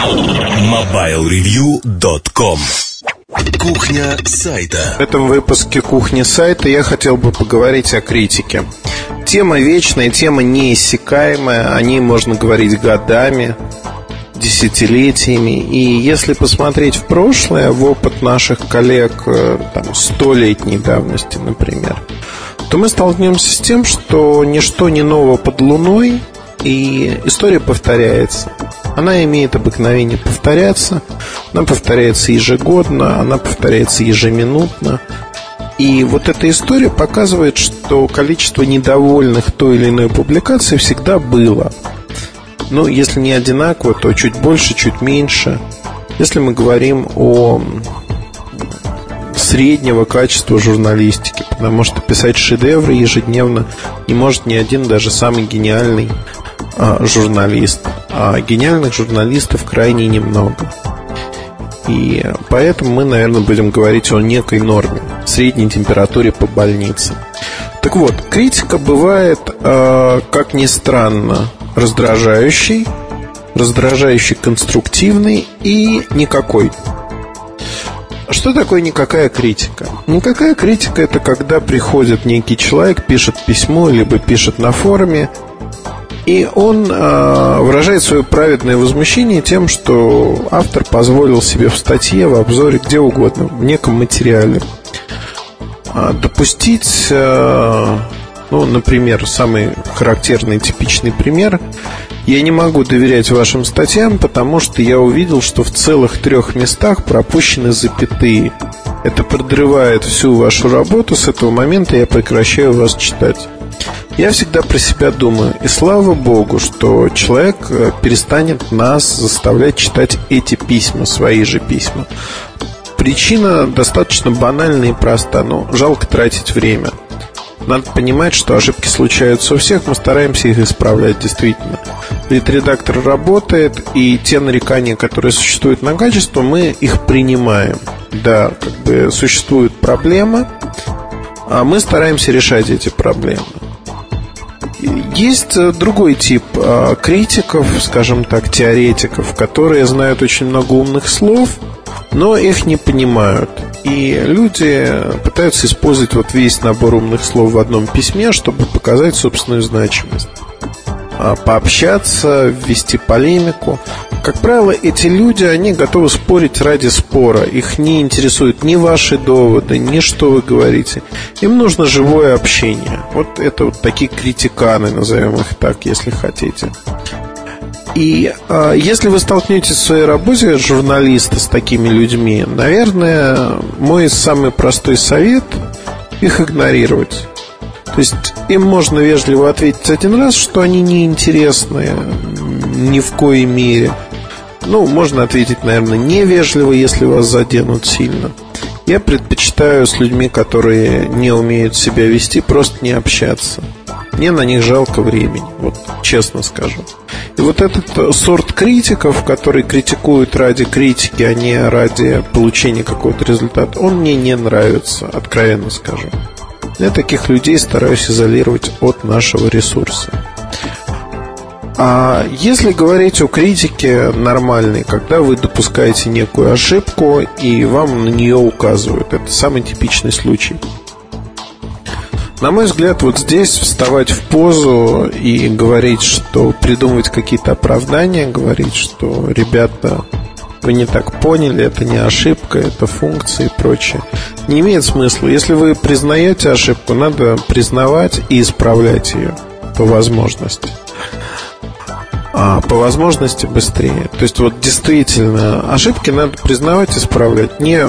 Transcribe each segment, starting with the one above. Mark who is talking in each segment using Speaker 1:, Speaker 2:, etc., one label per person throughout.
Speaker 1: MobileReview.com Кухня сайта.
Speaker 2: В этом выпуске кухни сайта я хотел бы поговорить о критике. Тема вечная, тема неиссякаемая, о ней можно говорить годами, десятилетиями. И если посмотреть в прошлое, в опыт наших коллег э, там, столетней давности, например, то мы столкнемся с тем, что ничто не ново под луной, и история повторяется. Она имеет обыкновение повторяться, она повторяется ежегодно, она повторяется ежеминутно. И вот эта история показывает, что количество недовольных той или иной публикацией всегда было. Ну, если не одинаково, то чуть больше, чуть меньше. Если мы говорим о среднего качества журналистики, потому что писать шедевры ежедневно не может ни один даже самый гениальный а, журналист. А гениальных журналистов крайне немного. И поэтому мы, наверное, будем говорить о некой норме, средней температуре по больнице. Так вот, критика бывает, э, как ни странно, раздражающей, раздражающей конструктивной и никакой. Что такое никакая критика? Никакая критика это когда приходит некий человек, пишет письмо, либо пишет на форуме, и он э, выражает свое праведное возмущение тем, что автор позволил себе в статье, в обзоре, где угодно, в неком материале э, допустить, э, ну, например, самый характерный, типичный пример. Я не могу доверять вашим статьям, потому что я увидел, что в целых трех местах пропущены запятые. Это подрывает всю вашу работу. С этого момента я прекращаю вас читать. Я всегда про себя думаю, и слава богу, что человек э, перестанет нас заставлять читать эти письма, свои же письма. Причина достаточно банальная и проста, но жалко тратить время. Надо понимать, что ошибки случаются у всех, мы стараемся их исправлять действительно. Ведь работает, и те нарекания, которые существуют на качество, мы их принимаем. Да, как бы существуют проблемы, а мы стараемся решать эти проблемы. Есть э, другой тип э, критиков, скажем так, теоретиков, которые знают очень много умных слов, но их не понимают. И люди пытаются использовать вот весь набор умных слов в одном письме, чтобы показать собственную значимость. А, пообщаться, ввести полемику. Как правило, эти люди, они готовы спорить ради спора. Их не интересуют ни ваши доводы, ни что вы говорите. Им нужно живое общение. Вот это вот такие критиканы, назовем их так, если хотите. И э, если вы столкнетесь в своей работе журналиста с такими людьми, наверное, мой самый простой совет их игнорировать. То есть им можно вежливо ответить один раз, что они неинтересные ни в коей мере. Ну, можно ответить, наверное, невежливо, если вас заденут сильно. Я предпочитаю с людьми, которые не умеют себя вести, просто не общаться. Мне на них жалко времени, вот честно скажу. И вот этот сорт критиков, которые критикуют ради критики, а не ради получения какого-то результата, он мне не нравится, откровенно скажу. Я таких людей стараюсь изолировать от нашего ресурса. А если говорить о критике нормальной, когда вы допускаете некую ошибку и вам на нее указывают, это самый типичный случай. На мой взгляд, вот здесь вставать в позу и говорить, что придумывать какие-то оправдания, говорить, что ребята, вы не так поняли, это не ошибка, это функция и прочее. Не имеет смысла. Если вы признаете ошибку, надо признавать и исправлять ее по возможности. А по возможности быстрее. То есть вот действительно ошибки надо признавать и исправлять. Не,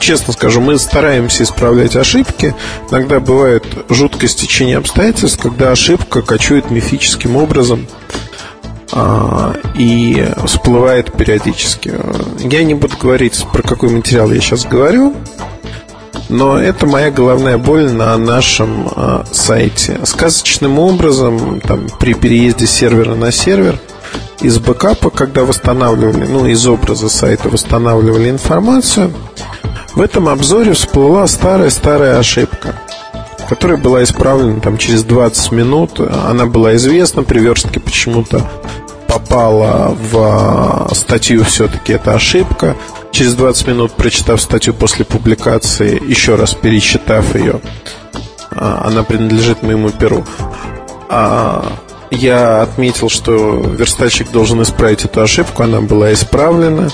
Speaker 2: честно скажу, мы стараемся исправлять ошибки. Иногда бывает жуткое стечение обстоятельств, когда ошибка кочует мифическим образом а, и всплывает периодически. Я не буду говорить, про какой материал я сейчас говорю, но это моя головная боль на нашем а, сайте. Сказочным образом, там, при переезде сервера на сервер, из бэкапа, когда восстанавливали, ну, из образа сайта восстанавливали информацию, в этом обзоре всплыла старая-старая ошибка – которая была исправлена там через 20 минут. Она была известна, при верстке почему-то попала в статью все-таки это ошибка. Через 20 минут, прочитав статью после публикации, еще раз перечитав ее, а, она принадлежит моему перу. А, я отметил, что верстальщик должен исправить эту ошибку, она была исправлена.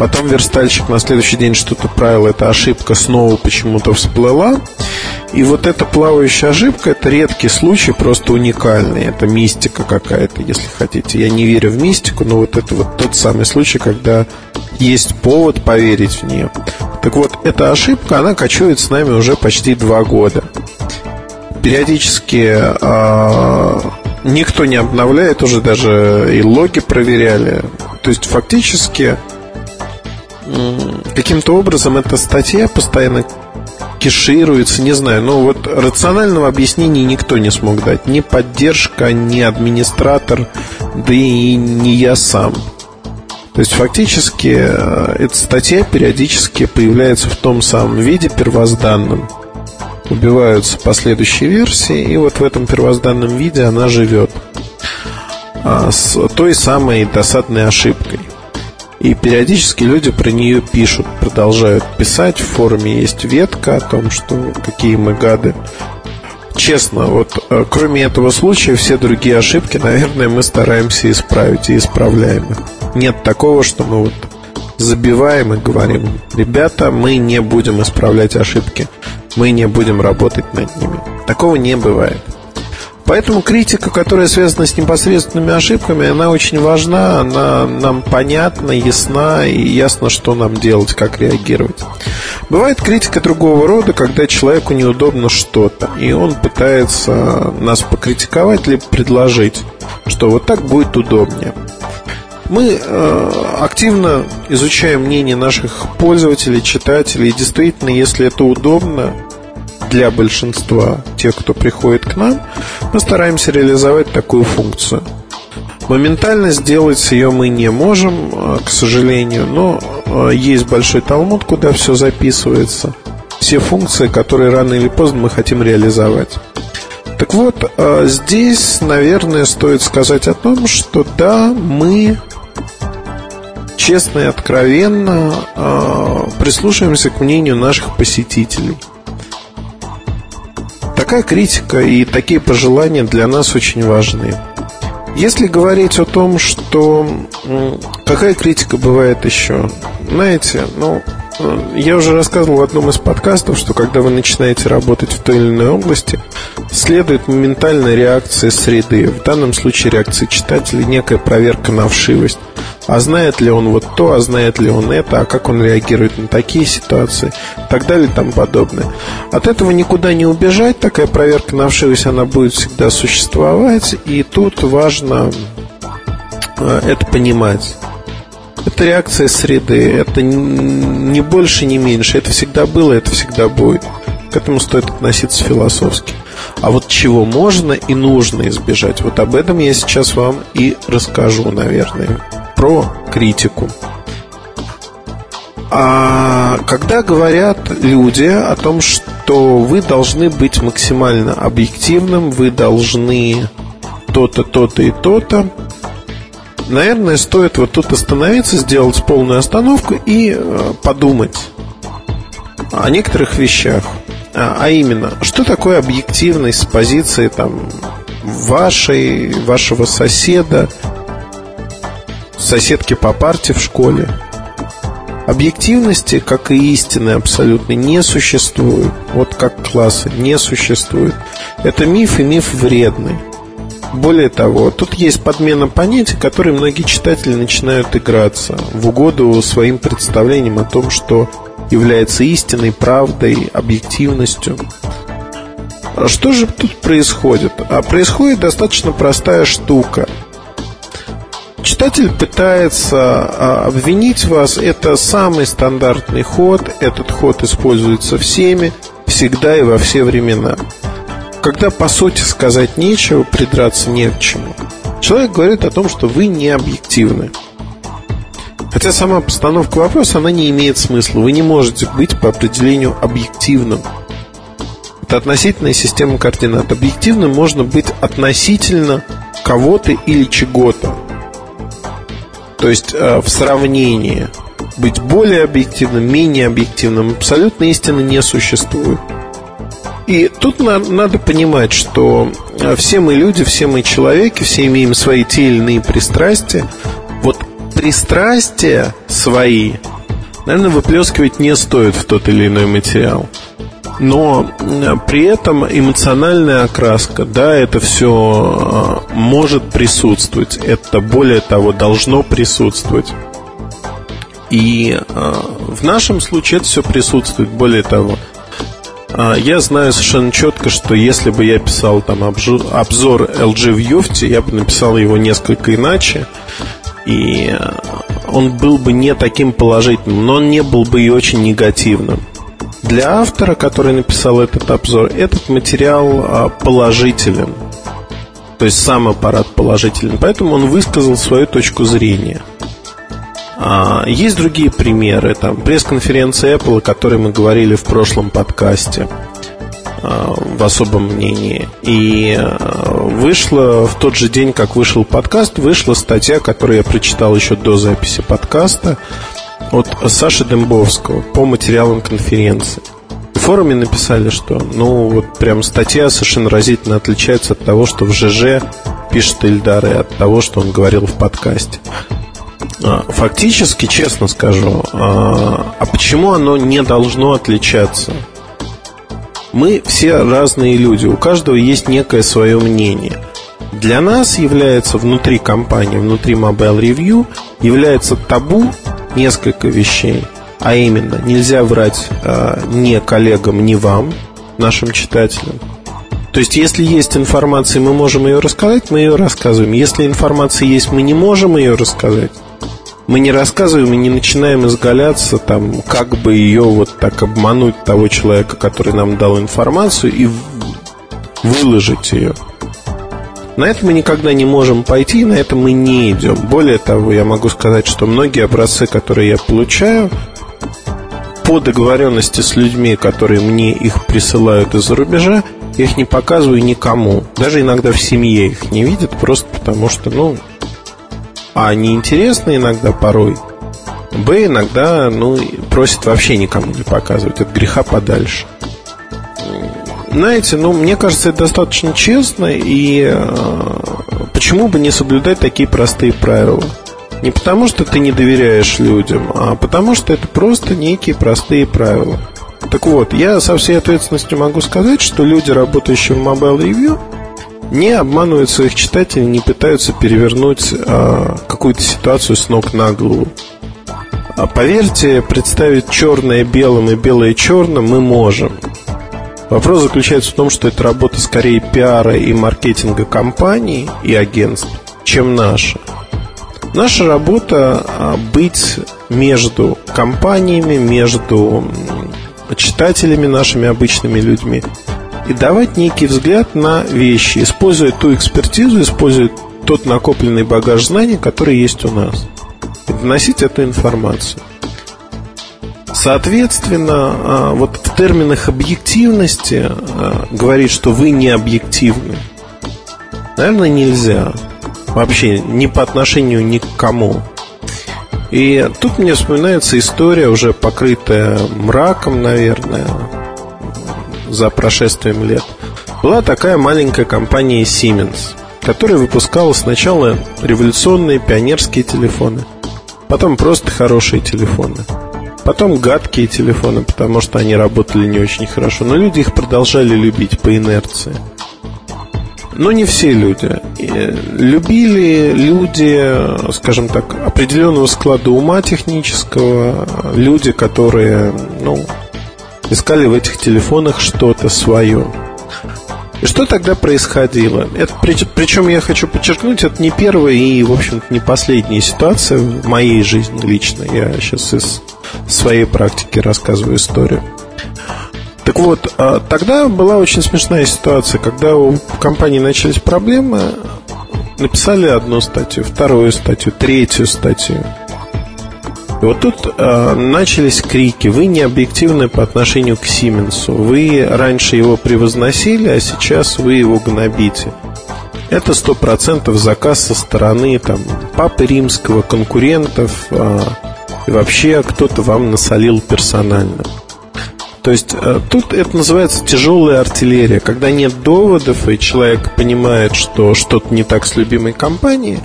Speaker 2: Потом верстальщик на следующий день что-то правил, эта ошибка снова почему-то всплыла. И вот эта плавающая ошибка Это редкий случай, просто уникальный. Это мистика какая-то, если хотите. Я не верю в мистику, но вот это вот тот самый случай Когда есть повод поверить в нее Так вот, эта ошибка, она кочует с нами уже почти два года. Периодически э, никто не обновляет Уже даже и логи проверяли. То есть фактически каким-то образом эта статья постоянно кешируется, не знаю. Но вот рационального объяснения никто не смог дать. Ни поддержка, ни администратор, да и не я сам. То есть фактически э, эта статья периодически появляется в том самом виде первозданном. Убиваются последующие версии, и вот в этом первозданном виде она живет а, с той самой досадной ошибкой. И периодически люди про нее пишут, продолжают писать. В форуме есть ветка о том, что какие мы гады. Честно, вот э, кроме этого случая, все другие ошибки, наверное, мы стараемся исправить и исправляем их. Нет такого, что мы вот забиваем и говорим, ребята, мы не будем исправлять ошибки, мы не будем работать над ними. Такого не бывает. Поэтому критика, которая связана с непосредственными ошибками, она очень важна, она нам понятна, ясна и ясно, что нам делать, как реагировать. Бывает критика другого рода, когда человеку неудобно что-то, и он пытается нас покритиковать или предложить, что вот так будет удобнее. Мы э, активно изучаем мнение наших пользователей, читателей, и действительно, если это удобно, для большинства тех, кто приходит к нам, мы стараемся реализовать такую функцию. Моментально сделать ее мы не можем, э, к сожалению, но э, есть большой талмуд, куда все записывается. Все функции, которые рано или поздно мы хотим реализовать. Так вот, э, здесь, наверное, стоит сказать о том, что да, мы честно и откровенно прислушиваемся к мнению наших посетителей – Такая критика и такие пожелания для нас очень важны. Если говорить о том, что какая критика бывает еще, знаете, ну, я уже рассказывал в одном из подкастов, что когда вы начинаете работать в той или иной области, следует моментальная реакция среды. В данном случае реакция читателя, некая проверка на вшивость. А знает ли он вот то, а знает ли он это, а как он реагирует на такие ситуации, и так далее и тому подобное. От этого никуда не убежать, такая проверка на вшивость, она будет всегда существовать, и тут важно э, это понимать. Это реакция среды, это не больше, не меньше. Это всегда было, это всегда будет. К этому стоит относиться философски. А вот чего можно и нужно избежать, вот об этом я сейчас вам и расскажу, наверное, про критику. А когда говорят люди о том, что вы должны быть максимально объективным, вы должны то-то, то-то и то-то, наверное, стоит вот тут остановиться, сделать полную остановку и э, подумать о некоторых вещах. А, а именно, что такое объективность с позиции там, вашей, вашего соседа, соседки по парте в школе? Объективности, как и истины абсолютно, не существует. Вот как классы не существует. Это миф и миф вредный. Более того, тут есть подмена понятий, которые многие читатели начинают играться в угоду своим представлениям о том, что является истиной, правдой, объективностью. Что же тут происходит? А происходит достаточно простая штука. Читатель пытается а, обвинить вас, это самый стандартный ход, этот ход используется всеми, всегда и во все времена когда по сути сказать нечего, придраться не к чему, человек говорит о том, что вы не объективны. Хотя сама постановка вопроса, она не имеет смысла. Вы не можете быть по определению объективным. Это относительная система координат. Объективным можно быть относительно кого-то или чего-то. То есть в сравнении быть более объективным, менее объективным абсолютно истины не существует. И тут надо понимать, что все мы люди, все мы человеки, все имеем свои те или иные пристрастия. Вот пристрастия свои, наверное, выплескивать не стоит в тот или иной материал. Но при этом эмоциональная окраска, да, это все может присутствовать. Это более того должно присутствовать. И э, в нашем случае это все присутствует. Более того, э, я знаю совершенно четко, что если бы я писал там обзор, LG в Юфте, я бы написал его несколько иначе. И э, он был бы не таким положительным, но он не был бы и очень негативным. Для автора, который написал этот обзор, этот материал положителен. То есть сам аппарат положителен. Поэтому он высказал свою точку зрения. А, есть другие примеры, там пресс-конференция Apple, о которой мы говорили в прошлом подкасте а, в особом мнении. И а, вышла в тот же день, как вышел подкаст, вышла статья, которую я прочитал еще до записи подкаста от Саши Дембовского по материалам конференции. В форуме написали, что ну вот прям статья совершенно разительно отличается от того, что в ЖЖ пишет Ильдар, и от того, что он говорил в подкасте. А, фактически, честно скажу, а, а почему оно не должно отличаться? Мы все разные люди, у каждого есть некое свое мнение. Для нас является внутри компании, внутри Mobile Review, является табу несколько вещей. А именно, нельзя врать э, ни коллегам, ни вам, нашим читателям. То есть, если есть информация, мы можем ее рассказать, мы ее рассказываем. Если информации есть, мы не можем ее рассказать, мы не рассказываем и не начинаем изгаляться, там, как бы ее вот так обмануть того человека, который нам дал информацию, и выложить ее. На это мы никогда не можем пойти, на это мы не идем. Более того, я могу сказать, что многие образцы, которые я получаю, по договоренности с людьми, которые мне их присылают из-за рубежа, я их не показываю никому. Даже иногда в семье их не видят, просто потому что, ну, а неинтересно иногда порой. Б иногда, ну, просит вообще никому не показывать. От греха подальше. Знаете, ну, мне кажется, это достаточно честно, и э, почему бы не соблюдать такие простые правила? Не потому, что ты не доверяешь людям, а потому, что это просто некие простые правила. Так вот, я со всей ответственностью могу сказать, что люди, работающие в Mobile Review, не обманывают своих читателей, не пытаются перевернуть а, какую-то ситуацию с ног на голову. А поверьте, представить черное белым и белое черным мы можем. Вопрос заключается в том, что это работа скорее пиара и маркетинга компаний и агентств, чем наша. Наша работа а, быть между компаниями, между читателями, нашими обычными людьми и давать некий взгляд на вещи, используя ту экспертизу, используя тот накопленный багаж знаний, который есть у нас. И доносить эту информацию. Соответственно, а, вот в терминах объективности а, говорить, что вы не объективны, наверное, нельзя. Вообще, ни по отношению ни к кому. И тут мне вспоминается история, уже покрытая мраком, наверное, за прошествием лет, была такая маленькая компания Siemens, которая выпускала сначала революционные пионерские телефоны, потом просто хорошие телефоны, потом гадкие телефоны, потому что они работали не очень хорошо, но люди их продолжали любить по инерции. Но не все люди. Любили люди, скажем так, определенного склада ума технического, люди, которые, ну, искали в этих телефонах что-то свое. И что тогда происходило? Это, причем я хочу подчеркнуть, это не первая и, в общем-то, не последняя ситуация в моей жизни лично. Я сейчас из своей практики рассказываю историю. Так вот, а, тогда была очень смешная ситуация, когда у компании начались проблемы, написали одну статью, вторую статью, третью статью. И вот тут э, начались крики. Вы не объективны по отношению к Сименсу. Вы раньше его превозносили, а сейчас вы его гнобите. это сто процентов заказ со стороны там, папы римского, конкурентов э, и вообще кто-то вам насолил персонально. То есть э, тут это называется тяжелая артиллерия, когда нет доводов, и человек понимает, что что-то не так с любимой компанией,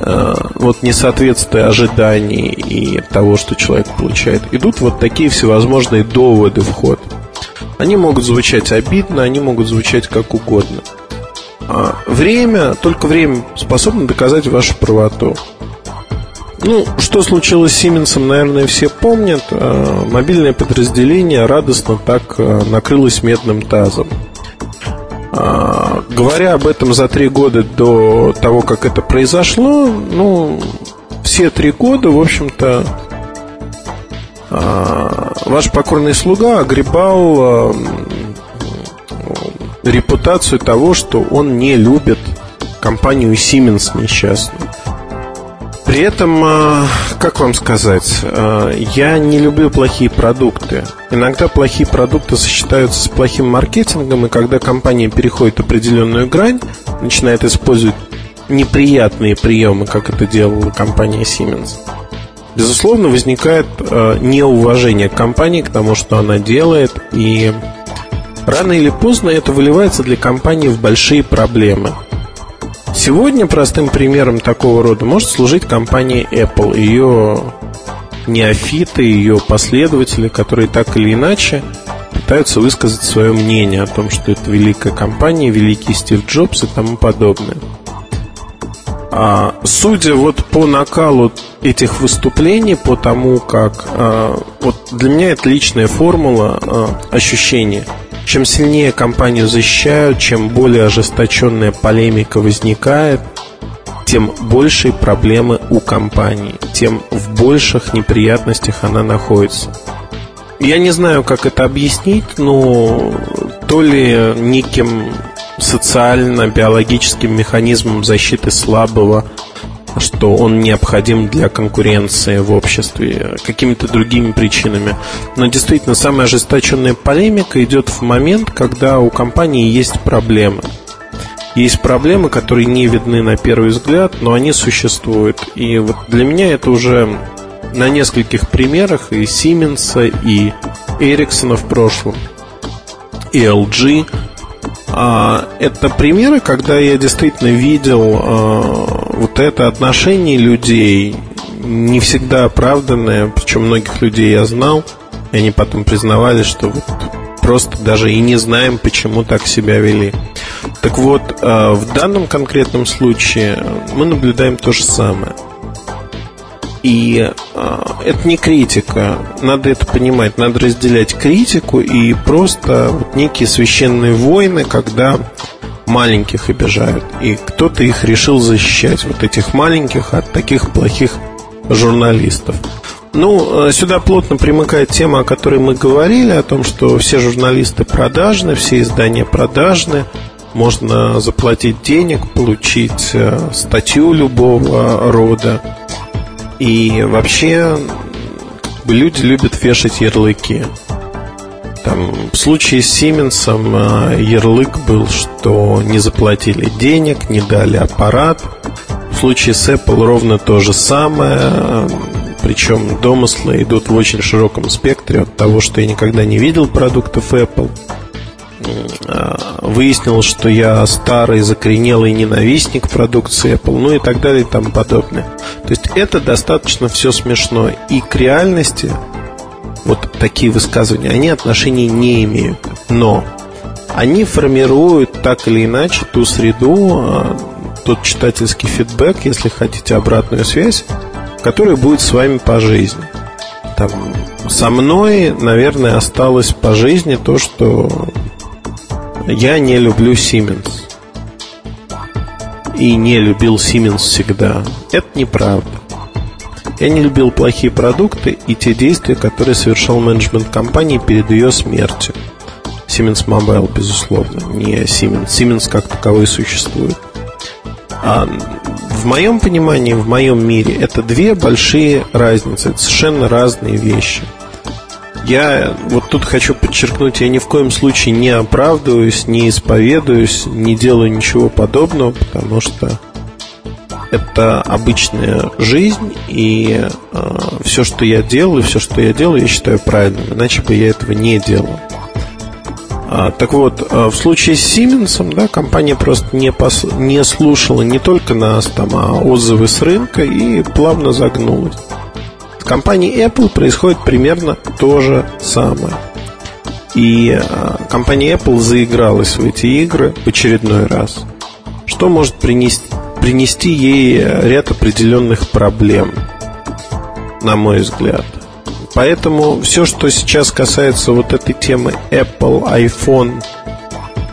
Speaker 2: вот несоответствие ожиданий и того, что человек получает, идут вот такие всевозможные доводы в ход. Они могут звучать обидно, они могут звучать как угодно. А время, только время способно доказать вашу правоту. Ну, что случилось с Сименсом, наверное, все помнят. А, мобильное подразделение радостно так а, накрылось медным тазом. А, говоря об этом за три года до того, как это произошло, ну, все три года, в общем-то, ваш покорный слуга огребал репутацию того, что он не любит компанию Siemens несчастную. При этом, а, как вам сказать, а, я не люблю плохие продукты. Иногда плохие продукты сочетаются с плохим маркетингом, и когда компания переходит определенную грань, начинает использовать неприятные приемы, как это делала компания Siemens, безусловно, возникает а, неуважение к компании, к тому, что она делает, и рано или поздно это выливается для компании в большие проблемы – Сегодня простым примером такого рода может служить компания Apple, ее неофиты, ее последователи, которые так или иначе пытаются высказать свое мнение о том, что это великая компания, великий Стив Джобс и тому подобное. А, судя вот по накалу этих выступлений, по тому, как... А, вот для меня это личная формула а, ощущения – чем сильнее компанию защищают, чем более ожесточенная полемика возникает, тем большие проблемы у компании, тем в больших неприятностях она находится. Я не знаю, как это объяснить, но то ли неким социально-биологическим механизмом защиты слабого что он необходим для конкуренции в обществе, какими-то другими причинами. Но действительно, самая ожесточенная полемика идет в момент, когда у компании есть проблемы. Есть проблемы, которые не видны на первый взгляд, но они существуют. И вот для меня это уже на нескольких примерах и Siemens, и Ericsson в прошлом, и LG – а, это примеры, когда я действительно видел а, вот это отношение людей, не всегда оправданное, причем многих людей я знал, и они потом признавали, что вот просто даже и не знаем, почему так себя вели. Так вот, а, в данном конкретном случае мы наблюдаем то же самое – и э, это не критика. Надо это понимать. Надо разделять критику и просто вот некие священные войны, когда маленьких обижают. И кто-то их решил защищать, вот этих маленьких, от таких плохих журналистов. Ну, э, сюда плотно примыкает тема, о которой мы говорили, о том, что все журналисты продажны, все издания продажны, можно заплатить денег, получить э, статью любого рода. И вообще люди любят вешать ярлыки. Там, в случае с Сименсом э, ярлык был, что не заплатили денег, не дали аппарат. В случае с Apple ровно то же самое. Причем домыслы идут в очень широком спектре от того, что я никогда не видел продуктов Apple – а, выяснилось, что я старый, закоренелый ненавистник продукции Apple, ну и так далее и тому подобное. То есть это достаточно все смешно. И к реальности вот такие высказывания, они отношения не имеют. Но они формируют так или иначе ту среду, а, тот читательский фидбэк, если хотите обратную связь, которая будет с вами по жизни. Там, со мной, наверное, осталось по жизни то, что я не люблю Siemens. И не любил Siemens всегда. Это неправда. Я не любил плохие продукты и те действия, которые совершал менеджмент компании перед ее смертью. Siemens Mobile, безусловно, не Siemens. Siemens как таковой существует. А в моем понимании, в моем мире, это две большие разницы, это совершенно разные вещи – Я вот тут хочу подчеркнуть, я ни в коем случае не оправдываюсь, не исповедуюсь, не делаю ничего подобного, потому что это обычная жизнь, и э, все, что я делаю, все, что я делаю, я считаю правильным, иначе бы я этого не делал. А, так вот, э, в случае с Сименсом, да, компания просто не, пос... не слушала не только нас, там, а отзывы с рынка и плавно загнулась компанией Apple происходит примерно то же самое. И а, компания Apple заигралась в эти игры в очередной раз. Что может принести, принести ей ряд определенных проблем, на мой взгляд. Поэтому все, что сейчас касается вот этой темы Apple, iPhone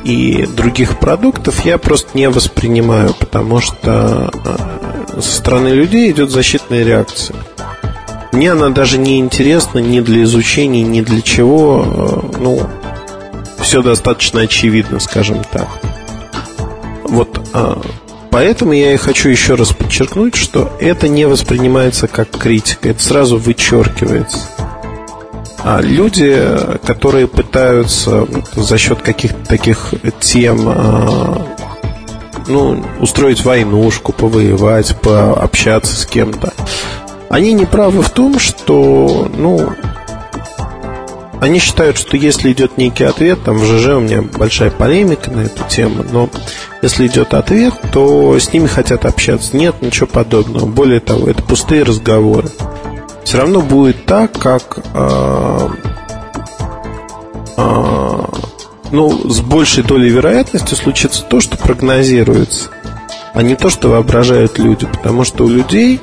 Speaker 2: и других продуктов, я просто не воспринимаю, потому что а, со стороны людей идет защитная реакция. Мне она даже не интересна ни для изучения, ни для чего. Э, ну, все достаточно очевидно, скажем так. Вот э, поэтому я и хочу еще раз подчеркнуть, что это не воспринимается как критика, это сразу вычеркивается. А люди, которые пытаются за счет каких-то таких тем э, ну, устроить войнушку, повоевать, пообщаться с кем-то, они не правы в том, что, ну, они считают, что если идет некий ответ, там в ЖЖ у меня большая полемика на эту тему, но если идет ответ, то с ними хотят общаться. Нет, ничего подобного. Более того, это пустые разговоры. Все равно будет так, как э, э, ну, с большей долей вероятности случится то, что прогнозируется, а не то, что воображают люди. Потому что у людей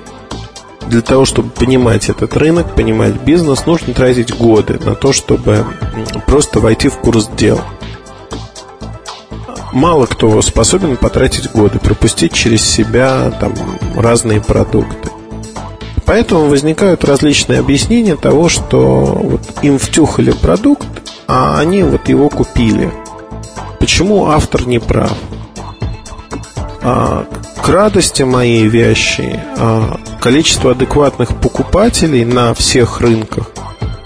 Speaker 2: для того, чтобы понимать этот рынок, понимать бизнес, нужно тратить годы на то, чтобы просто войти в курс дел. Мало кто способен потратить годы, пропустить через себя там, разные продукты. Поэтому возникают различные объяснения того, что вот им втюхали продукт, а они вот его купили. Почему автор не прав? А, к радости моей вещи а, количество адекватных покупателей на всех рынках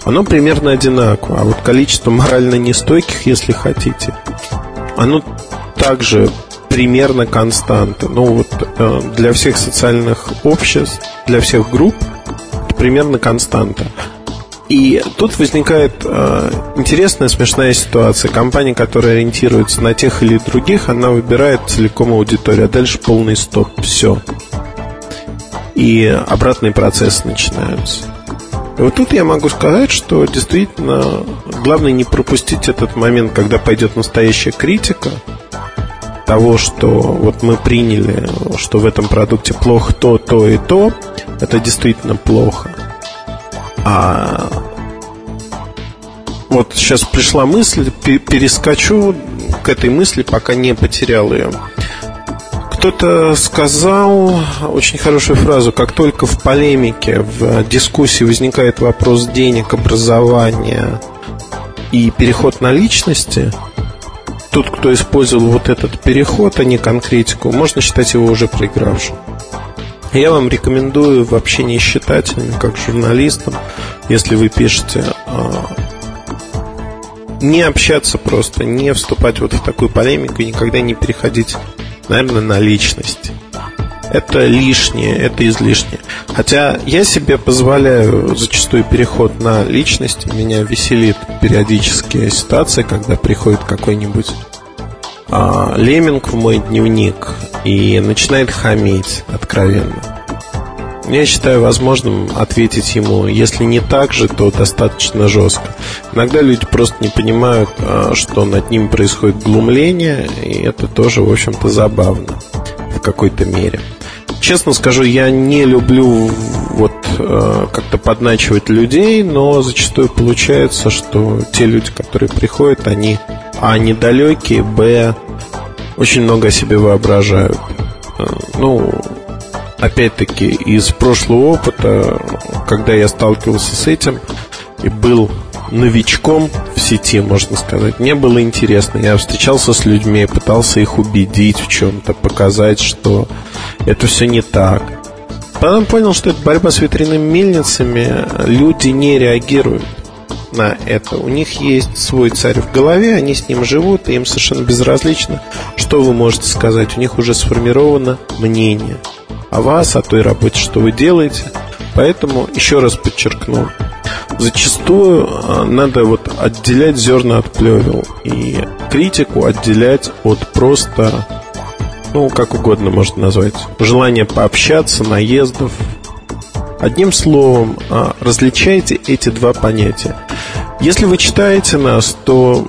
Speaker 2: оно примерно одинаково. А вот количество морально нестойких, если хотите, оно также примерно константа. Ну вот э, для всех социальных обществ, для всех групп примерно константа. И тут возникает э, интересная, смешная ситуация. Компания, которая ориентируется на тех или других, она выбирает целиком аудиторию, а дальше полный стоп. Все. И обратные процессы начинаются. И вот тут я могу сказать, что действительно главное не пропустить этот момент, когда пойдет настоящая критика того, что вот мы приняли, что в этом продукте плохо то, то и то, это действительно плохо. А вот сейчас пришла мысль, перескочу к этой мысли, пока не потерял ее. Кто-то сказал очень хорошую фразу, как только в полемике, в дискуссии возникает вопрос денег, образования и переход на личности, тот, кто использовал вот этот переход, а не конкретику, можно считать его уже проигравшим. Я вам рекомендую в общении с читателями, как журналистам, если вы пишете, а, не общаться просто, не вступать вот в такую полемику и никогда не переходить, наверное, на личность. Это лишнее, это излишнее. Хотя я себе позволяю зачастую переход на личность. Меня веселит периодически ситуация, когда приходит какой-нибудь а, леминг в мой дневник и начинает хамить откровенно. Я считаю возможным ответить ему, если не так же, то достаточно жестко. Иногда люди просто не понимают, а, что над ним происходит глумление, и это тоже, в общем-то, забавно в какой-то мере. Честно скажу, я не люблю вот а, как-то подначивать людей, но зачастую получается, что те люди, которые приходят, они а недалекие, б очень много о себе воображают. Э, ну, опять-таки, из прошлого опыта, когда я сталкивался с этим и был новичком в сети, можно сказать, мне было интересно. Я встречался с людьми, пытался их убедить в чем-то, показать, что это все не так. Потом понял, что это борьба с ветряными мельницами, люди не реагируют. На это. У них есть свой царь в голове, они с ним живут, и им совершенно безразлично, что вы можете сказать. У них уже сформировано мнение о вас, о той работе, что вы делаете. Поэтому, еще раз подчеркну, зачастую а, надо вот отделять зерна от плевел и критику отделять от просто, ну, как угодно можно назвать, желания пообщаться, наездов. Одним словом, а, различайте эти два понятия. Если вы читаете нас, то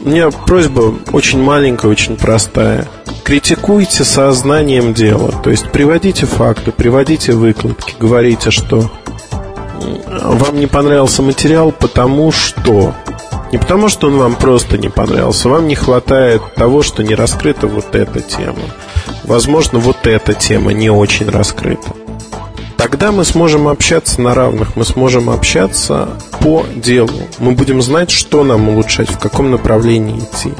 Speaker 2: у меня просьба очень маленькая, очень простая. Критикуйте сознанием дела, то есть приводите факты, приводите выкладки, говорите, что вам не понравился материал, потому что... Не потому, что он вам просто не понравился, вам не хватает того, что не раскрыта вот эта тема. Возможно, вот эта тема не очень раскрыта. Тогда мы сможем общаться на равных, мы сможем общаться по делу. Мы будем знать, что нам улучшать, в каком направлении идти.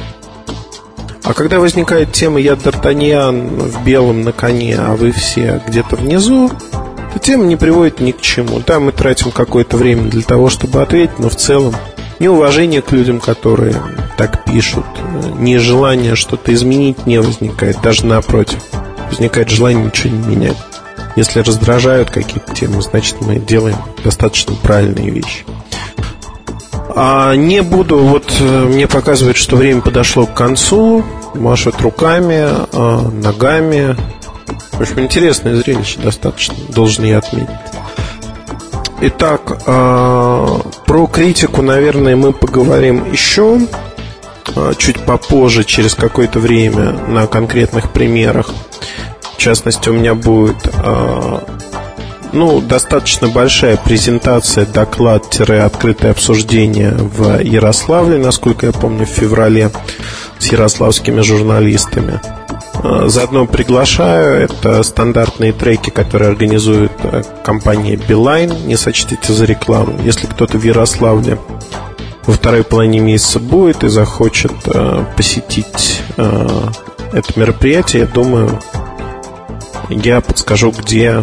Speaker 2: А когда возникает тема «Я Д'Артаньян в белом на коне, а вы все где-то внизу», эта тема не приводит ни к чему. Да, мы тратим какое-то время для того, чтобы ответить, но в целом неуважение к людям, которые так пишут, нежелание что-то изменить не возникает, даже напротив. Возникает желание ничего не менять. Если раздражают какие-то темы, значит мы делаем достаточно правильные вещи. А не буду, вот э, мне показывает, что время подошло к концу. Машет руками, э, ногами, в общем, интересное зрелище достаточно, должен я отметить. Итак, а, про критику, наверное, мы поговорим еще а, чуть попозже, через какое-то время, на конкретных примерах. Частности, у меня будет а, ну, достаточно большая презентация, доклад-открытое обсуждение в Ярославле, насколько я помню, в феврале с ярославскими журналистами. Э, заодно приглашаю. Это стандартные треки, которые организует э, компания Beeline. Не сочтите за рекламу. Если кто-то в Ярославле во второй половине месяца будет и захочет э, посетить это мероприятие, я думаю, я подскажу, где,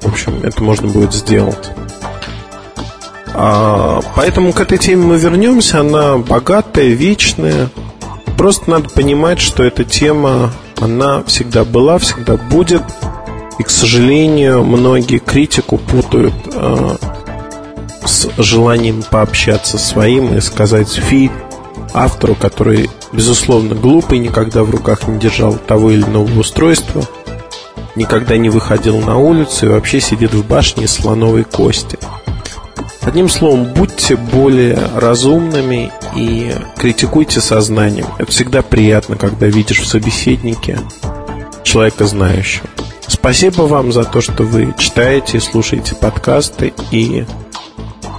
Speaker 2: в общем, это можно будет сделать. А, поэтому к этой теме мы вернемся. Она богатая, вечная. Просто надо понимать, что эта тема она всегда была, всегда будет. И, к сожалению, многие критику путают э, с желанием пообщаться своим и сказать фи автору, который, безусловно, глупый, никогда в руках не держал того или иного устройства, никогда не выходил на улицу и вообще сидит в башне из слоновой кости. Одним словом, будьте более разумными и критикуйте сознанием. Это всегда приятно, когда видишь в собеседнике человека знающего. Спасибо вам за то, что вы читаете, слушаете подкасты и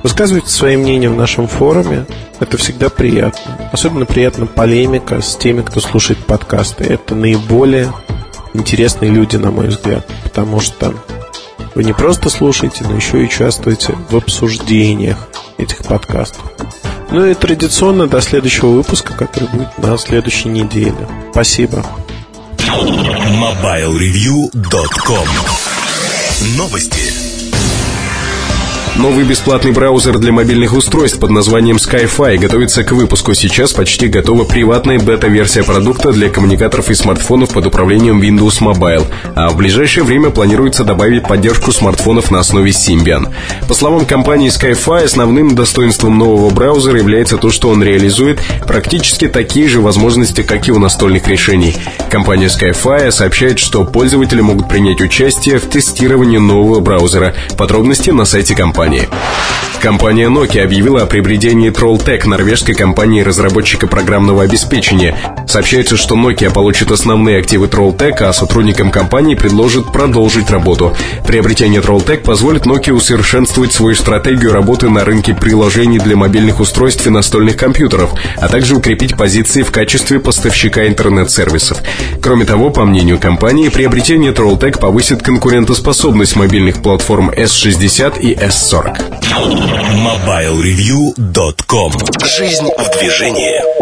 Speaker 2: высказываете свои мнения в нашем форуме. Это всегда приятно. Особенно приятна полемика с теми, кто слушает подкасты. Это наиболее интересные люди, на мой взгляд, потому что вы не просто слушаете, но еще и участвуете в обсуждениях этих подкастов. Ну и традиционно до следующего выпуска, который будет на следующей неделе. Спасибо.
Speaker 1: MobileReview.com Новости.
Speaker 3: Новый бесплатный браузер для мобильных устройств под названием Skyfi готовится к выпуску. Сейчас почти готова приватная бета-версия продукта для коммуникаторов и смартфонов под управлением Windows Mobile, а в ближайшее время планируется добавить поддержку смартфонов на основе Symbian. По словам компании Skyfi, основным достоинством нового браузера является то, что он реализует практически такие же возможности, как и у настольных решений. Компания Skyfi сообщает, что пользователи могут принять участие в тестировании нового браузера. Подробности на сайте компании компании. Компания Nokia объявила о приобретении Trolltech, норвежской компании-разработчика программного обеспечения. Сообщается, что Nokia получит основные активы Trolltech, а сотрудникам компании предложит продолжить работу. Приобретение Trolltech позволит Nokia усовершенствовать свою стратегию работы на рынке приложений для мобильных устройств и настольных компьютеров, а также укрепить позиции в качестве поставщика интернет-сервисов. Кроме того, по мнению компании, приобретение Trolltech повысит конкурентоспособность мобильных платформ S60 и S40.
Speaker 1: MobileReview.com Жизнь в движении